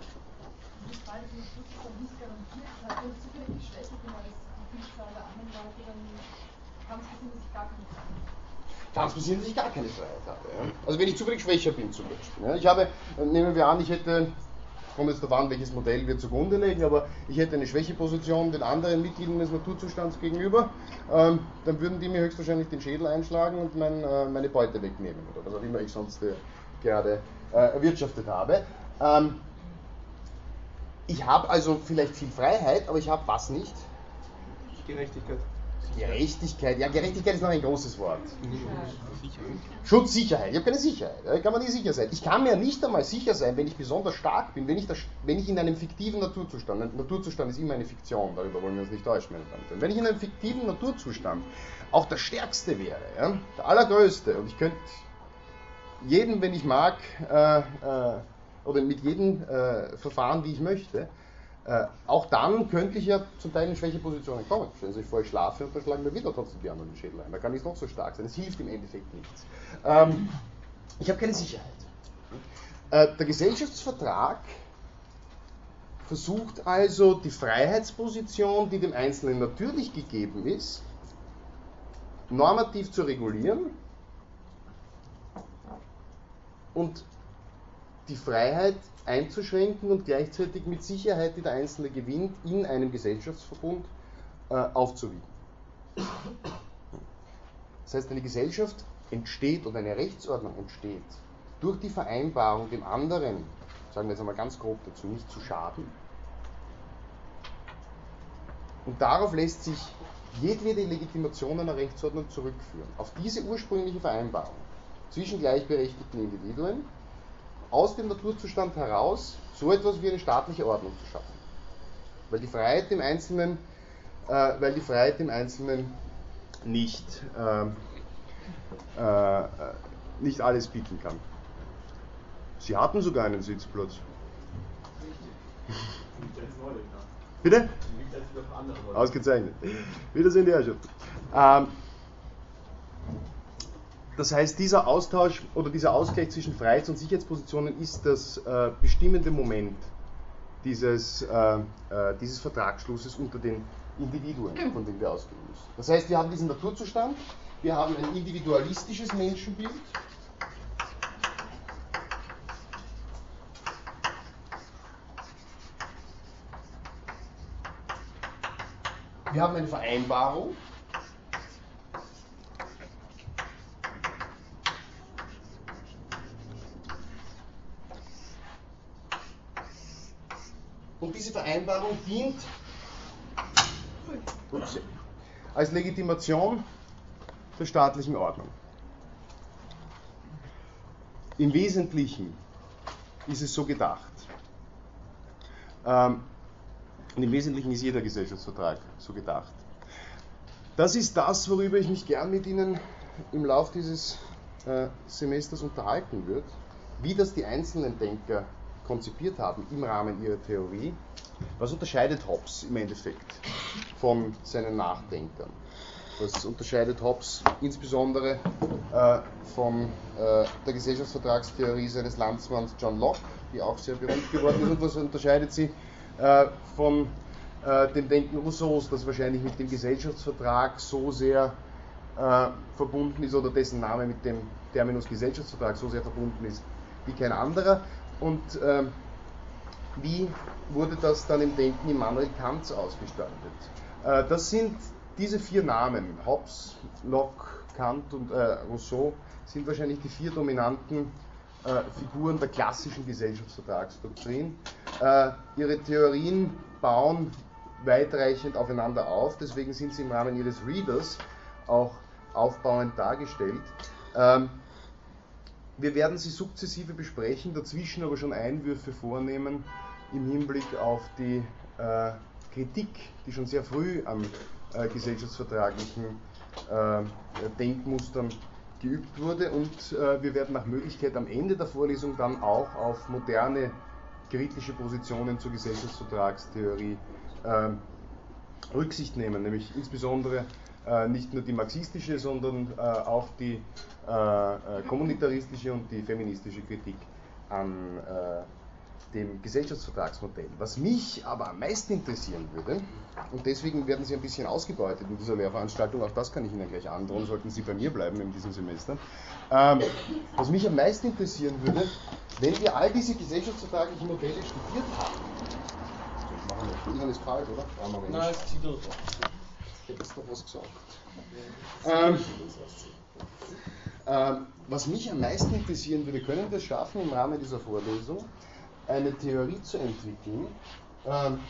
Ich kann es passieren, dass ich gar keine Freiheit habe. Ich. Ja? Also wenn ich zufällig schwächer bin zum Beispiel. Ja? Ich habe, nehmen wir an, ich hätte kommt jetzt darauf an, welches Modell wir zugrunde legen, aber ich hätte eine Schwächeposition den anderen Mitgliedern des Naturzustands gegenüber, ähm, dann würden die mir höchstwahrscheinlich den Schädel einschlagen und mein, äh, meine Beute wegnehmen oder was auch immer ich sonst äh, gerade äh, erwirtschaftet habe. Ähm, ich habe also vielleicht viel Freiheit, aber ich habe was nicht? Gerechtigkeit. Gerechtigkeit, ja, Gerechtigkeit ist noch ein großes Wort. Schutz, Sicherheit. Ich habe keine Sicherheit. Da kann man nicht sicher sein. Ich kann mir nicht einmal sicher sein, wenn ich besonders stark bin, wenn ich, das, wenn ich in einem fiktiven Naturzustand, ein Naturzustand ist immer eine Fiktion, darüber wollen wir uns nicht täuschen, meine Damen und Herren. Wenn ich in einem fiktiven Naturzustand auch der Stärkste wäre, ja, der Allergrößte, und ich könnte jeden, wenn ich mag, äh, äh, oder mit jedem äh, verfahren, wie ich möchte, äh, auch dann könnte ich ja zum Teil in Schwächepositionen kommen. Stellen Sie sich vor, ich schlafe und dann schlagen mir wieder trotzdem die anderen den Schädel ein. Da kann ich noch so stark sein. Es hilft im Endeffekt nichts. Ähm, ich habe keine Sicherheit. Äh, der Gesellschaftsvertrag versucht also die Freiheitsposition, die dem Einzelnen natürlich gegeben ist, normativ zu regulieren und die Freiheit einzuschränken und gleichzeitig mit Sicherheit, die der Einzelne gewinnt, in einem Gesellschaftsverbund äh, aufzuwiegen. Das heißt, eine Gesellschaft entsteht oder eine Rechtsordnung entsteht durch die Vereinbarung, dem anderen, sagen wir jetzt einmal ganz grob dazu, nicht zu schaden. Und darauf lässt sich jedwede Legitimation einer Rechtsordnung zurückführen. Auf diese ursprüngliche Vereinbarung zwischen gleichberechtigten Individuen aus dem Naturzustand heraus so etwas wie eine staatliche Ordnung zu schaffen. Weil die Freiheit im Einzelnen, äh, weil die Freiheit im Einzelnen nicht, äh, äh, nicht alles bieten kann. Sie hatten sogar einen Sitzplatz. Bitte? Ausgezeichnet. Wiedersehen, die Herrschaft. Ähm, das heißt, dieser Austausch oder dieser Ausgleich zwischen Freiheits- und Sicherheitspositionen ist das äh, bestimmende Moment dieses, äh, äh, dieses Vertragsschlusses unter den Individuen, von denen wir ausgehen müssen. Das heißt, wir haben diesen Naturzustand, wir haben ein individualistisches Menschenbild. Wir haben eine Vereinbarung, Und diese Vereinbarung dient als Legitimation der staatlichen Ordnung. Im Wesentlichen ist es so gedacht. Ähm, und im Wesentlichen ist jeder Gesellschaftsvertrag so gedacht. Das ist das, worüber ich mich gern mit Ihnen im Laufe dieses äh, Semesters unterhalten würde, wie das die einzelnen Denker konzipiert haben im Rahmen ihrer Theorie. Was unterscheidet Hobbes im Endeffekt von seinen Nachdenkern? Was unterscheidet Hobbes insbesondere äh, von äh, der Gesellschaftsvertragstheorie seines Landsmanns John Locke, die auch sehr berühmt geworden ist, und was unterscheidet sie äh, von äh, dem Denken Rousseaus, das wahrscheinlich mit dem Gesellschaftsvertrag so sehr äh, verbunden ist oder dessen Name mit dem Terminus Gesellschaftsvertrag so sehr verbunden ist wie kein anderer. Und ähm, wie wurde das dann im Denken Immanuel Kants ausgestaltet? Äh, das sind diese vier Namen, Hobbes, Locke, Kant und äh, Rousseau, sind wahrscheinlich die vier dominanten äh, Figuren der klassischen Gesellschaftsvertragsdoktrin. Äh, ihre Theorien bauen weitreichend aufeinander auf, deswegen sind sie im Rahmen ihres Readers auch aufbauend dargestellt. Ähm, wir werden sie sukzessive besprechen, dazwischen aber schon Einwürfe vornehmen im Hinblick auf die äh, Kritik, die schon sehr früh an äh, gesellschaftsvertraglichen äh, Denkmustern geübt wurde. Und äh, wir werden nach Möglichkeit am Ende der Vorlesung dann auch auf moderne kritische Positionen zur Gesellschaftsvertragstheorie ähm, Rücksicht nehmen, nämlich insbesondere äh, nicht nur die marxistische, sondern äh, auch die äh, kommunitaristische und die feministische Kritik an dem Gesellschaftsvertragsmodell. Was mich aber am meisten interessieren würde, und deswegen werden Sie ein bisschen ausgebeutet in dieser Lehrveranstaltung, auch das kann ich Ihnen gleich androhen, sollten Sie bei mir bleiben in diesem Semester. Ähm, was mich am meisten interessieren würde, wenn wir all diese gesellschaftsvertraglichen Modelle studiert haben. So, ich mache mal, Ihnen ist kalt, oder? Nein, es zieht doch. Ich hätte jetzt noch was gesagt. Ähm, ähm, was mich am meisten interessieren würde, können wir es schaffen, im Rahmen dieser Vorlesung eine Theorie zu entwickeln. Ähm,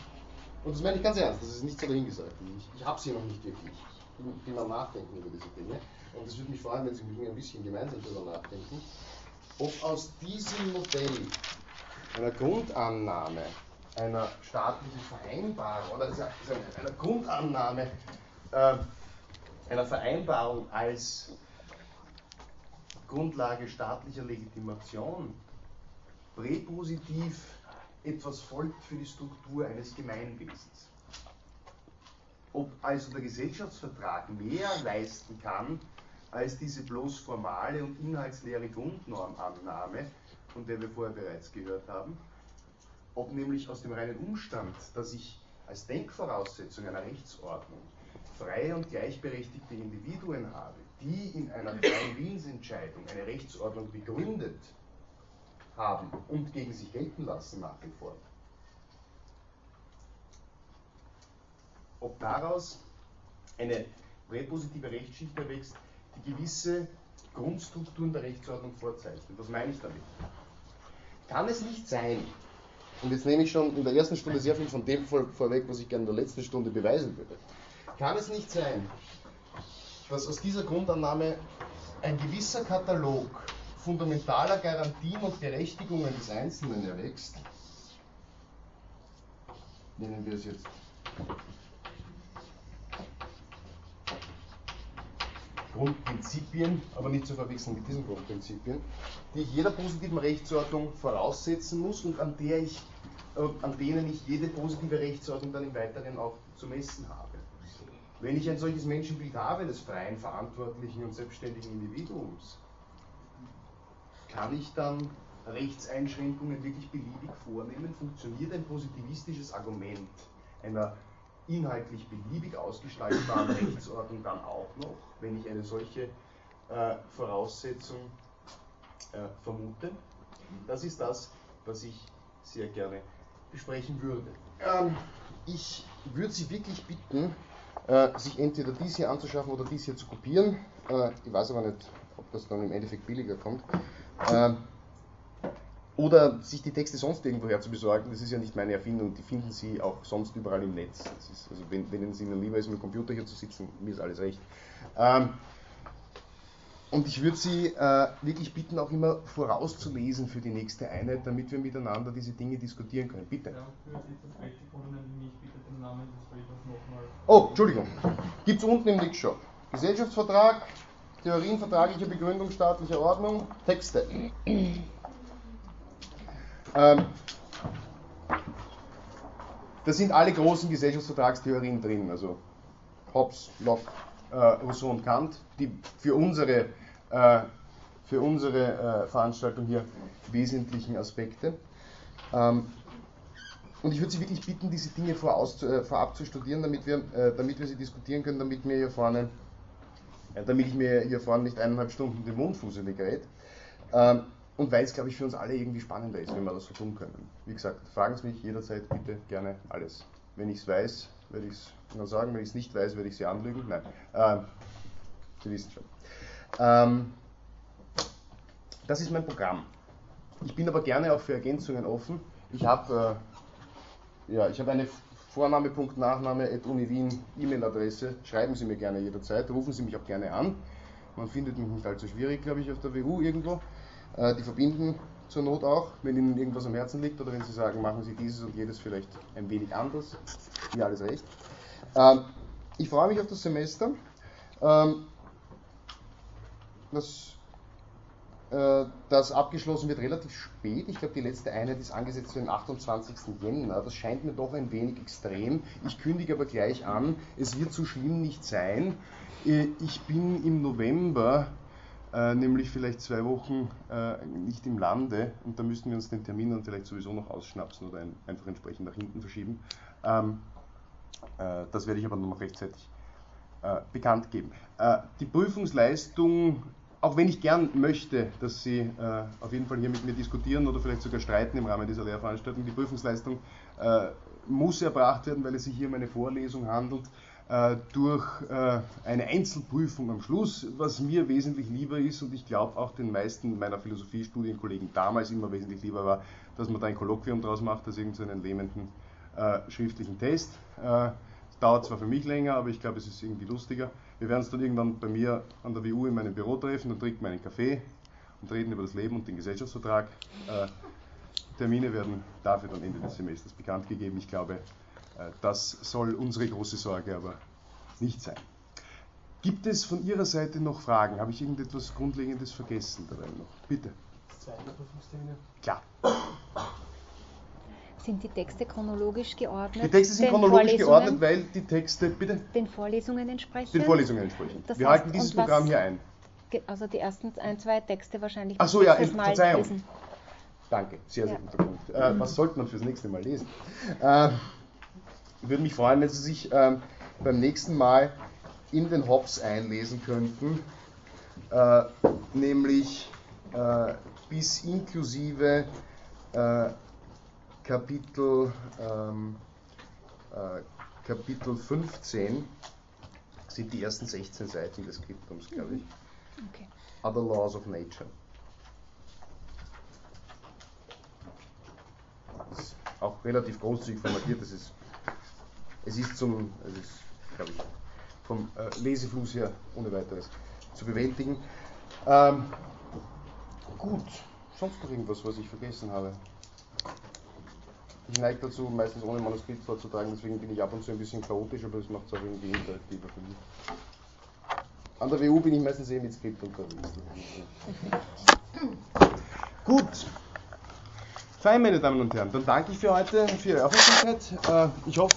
und das meine ich ganz ernst, das ist nicht so dahingesagt. Ich, ich habe sie noch nicht wirklich. Ich bin, bin am Nachdenken über diese Dinge. Und es würde mich freuen, wenn Sie mit mir ein bisschen gemeinsam darüber nachdenken, ob aus diesem Modell einer Grundannahme einer staatlichen Vereinbarung oder einer Grundannahme äh, einer Vereinbarung als Grundlage staatlicher Legitimation präpositiv etwas folgt für die Struktur eines Gemeinwesens. Ob also der Gesellschaftsvertrag mehr leisten kann als diese bloß formale und inhaltsleere Grundnormannahme, von der wir vorher bereits gehört haben, ob nämlich aus dem reinen Umstand, dass ich als Denkvoraussetzung einer Rechtsordnung freie und gleichberechtigte Individuen habe, die in einer freien Willensentscheidung eine Rechtsordnung begründet haben und gegen sich gelten lassen nach wie vor. Ob daraus eine präpositive Rechtsschicht erwächst, die gewisse Grundstrukturen der Rechtsordnung vorzeichnet. Was meine ich damit? Kann es nicht sein, und jetzt nehme ich schon in der ersten Stunde sehr viel von dem vor, vorweg, was ich gerne in der letzten Stunde beweisen würde, kann es nicht sein, dass aus dieser Grundannahme ein gewisser Katalog fundamentaler Garantien und Berechtigungen des Einzelnen erwächst, nennen wir es jetzt Grundprinzipien, aber nicht zu verwechseln mit diesen Grundprinzipien, die ich jeder positiven Rechtsordnung voraussetzen muss und an, der ich, äh, an denen ich jede positive Rechtsordnung dann im Weiteren auch zu messen habe. Wenn ich ein solches Menschenbild habe, des freien, verantwortlichen und selbstständigen Individuums, kann ich dann Rechtseinschränkungen wirklich beliebig vornehmen? Funktioniert ein positivistisches Argument einer inhaltlich beliebig ausgestaltbaren Rechtsordnung dann auch noch, wenn ich eine solche äh, Voraussetzung äh, vermute? Das ist das, was ich sehr gerne besprechen würde. Ähm, ich würde Sie wirklich bitten, äh, sich entweder dies hier anzuschaffen oder dies hier zu kopieren. Äh, ich weiß aber nicht, ob das dann im Endeffekt billiger kommt. Ähm, oder sich die Texte sonst irgendwoher zu besorgen, das ist ja nicht meine Erfindung, die finden Sie auch sonst überall im Netz. Ist, also wenn, wenn es Ihnen lieber ist, mit dem Computer hier zu sitzen, mir ist alles recht. Ähm, und ich würde Sie äh, wirklich bitten, auch immer vorauszulesen für die nächste Einheit, damit wir miteinander diese Dinge diskutieren können. Bitte. Ja, für Sie mich bitte den Namen des nochmal. Oh, Entschuldigung. Gibt es unten im Nickshop. Gesellschaftsvertrag, Theorien vertraglicher Begründung staatlicher Ordnung, Texte. Ähm, da sind alle großen Gesellschaftsvertragstheorien drin, also Hobbes, Locke, äh, Rousseau und Kant, die für unsere, äh, für unsere äh, Veranstaltung hier wesentlichen Aspekte. Ähm, und ich würde Sie wirklich bitten, diese Dinge voraus, äh, vorab zu studieren, damit wir, äh, damit wir sie diskutieren können, damit mir hier vorne damit ich mir hier vorne nicht eineinhalb Stunden den Mund fusselig rede. Ähm, und weil es, glaube ich, für uns alle irgendwie spannender ist, wenn wir das so tun können. Wie gesagt, fragen Sie mich jederzeit bitte gerne alles. Wenn ich es weiß, werde ich es Ihnen sagen. Wenn ich es nicht weiß, werde ich Sie anlügen. Nein, äh, Sie wissen schon. Ähm, das ist mein Programm. Ich bin aber gerne auch für Ergänzungen offen. Ich habe äh, ja, hab eine Vorname, Punkt, Nachname, Uni Wien, E-Mail-Adresse. Schreiben Sie mir gerne jederzeit, rufen Sie mich auch gerne an. Man findet mich nicht allzu schwierig, glaube ich, auf der WU irgendwo. Äh, die verbinden zur Not auch, wenn Ihnen irgendwas am Herzen liegt oder wenn Sie sagen, machen Sie dieses und jedes vielleicht ein wenig anders. Mir alles recht. Ähm, ich freue mich auf das Semester. Ähm, das das abgeschlossen wird relativ spät. Ich glaube, die letzte Einheit ist angesetzt für den 28. Jänner. Das scheint mir doch ein wenig extrem. Ich kündige aber gleich an, es wird so schlimm nicht sein. Äh, ich bin im November äh, nämlich vielleicht zwei Wochen äh, nicht im Lande und da müssten wir uns den Termin dann vielleicht sowieso noch ausschnapsen oder ein, einfach entsprechend nach hinten verschieben. Ähm, äh, das werde ich aber noch rechtzeitig äh, bekannt geben. Äh, die Prüfungsleistung, auch wenn ich gern möchte, dass Sie äh, auf jeden Fall hier mit mir diskutieren oder vielleicht sogar streiten im Rahmen dieser Lehrveranstaltung, die Prüfungsleistung muss erbracht werden, weil es sich hier um eine Vorlesung handelt äh, durch äh, eine Einzelprüfung am Schluss, was mir wesentlich lieber ist und ich glaube auch den meisten meiner Philosophiestudienkollegen damals immer wesentlich lieber war, dass man da ein Kolloquium draus macht, als irgendeinen lähmenden äh, schriftlichen Test. Äh, es dauert zwar für mich länger, aber ich glaube, es ist irgendwie lustiger. Wir werden uns dann irgendwann bei mir an der WU in meinem Büro treffen, dann trinken wir einen Kaffee und reden über das Leben und den Gesellschaftsvertrag. Äh, Termine werden dafür dann Ende des Semesters bekannt gegeben. Ich glaube, äh, das soll unsere große Sorge aber nicht sein. Gibt es von Ihrer Seite noch Fragen? Habe ich irgendetwas Grundlegendes vergessen dabei noch? Bitte. Zweite Prüfungstermine? Klar. Sind die Texte chronologisch geordnet? Die Texte sind chronologisch geordnet, weil die Texte, bitte? Den Vorlesungen entsprechen? Den Vorlesungen entsprechen. Das Wir heißt, halten dieses Programm hier ein. Also die ersten ein, zwei Texte wahrscheinlich. Ach so, ja, nächstes Mal Verzeihung. lesen. Danke, sehr, sehr guter Punkt. Äh, was sollte man fürs nächste Mal lesen? Äh, würde mich freuen, wenn Sie sich ähm, beim nächsten Mal in den Hobbes einlesen könnten, äh, nämlich äh, bis inklusive äh, Kapitel, ähm, äh, Kapitel 15 sind die ersten 16 Seiten des Skriptums, glaube ich. Okay. Other Laws of Nature. Das ist auch relativ großzügig formatiert. Das ist, es ist zum, es ist, glaube ich, vom äh, Lesefluss her ohne weiteres zu bewältigen. Ähm, gut, sonst noch irgendwas, was ich vergessen habe? Ich neige dazu, meistens ohne Manuskript vorzutragen, deswegen bin ich ab und zu ein bisschen chaotisch, aber das macht es auch irgendwie interaktiver für mich. An der WU bin ich meistens eh mit Skript unterwegs. Gut. Fein, meine Damen und Herren, dann danke ich für heute, für Ihre Aufmerksamkeit. Äh, Ich hoffe,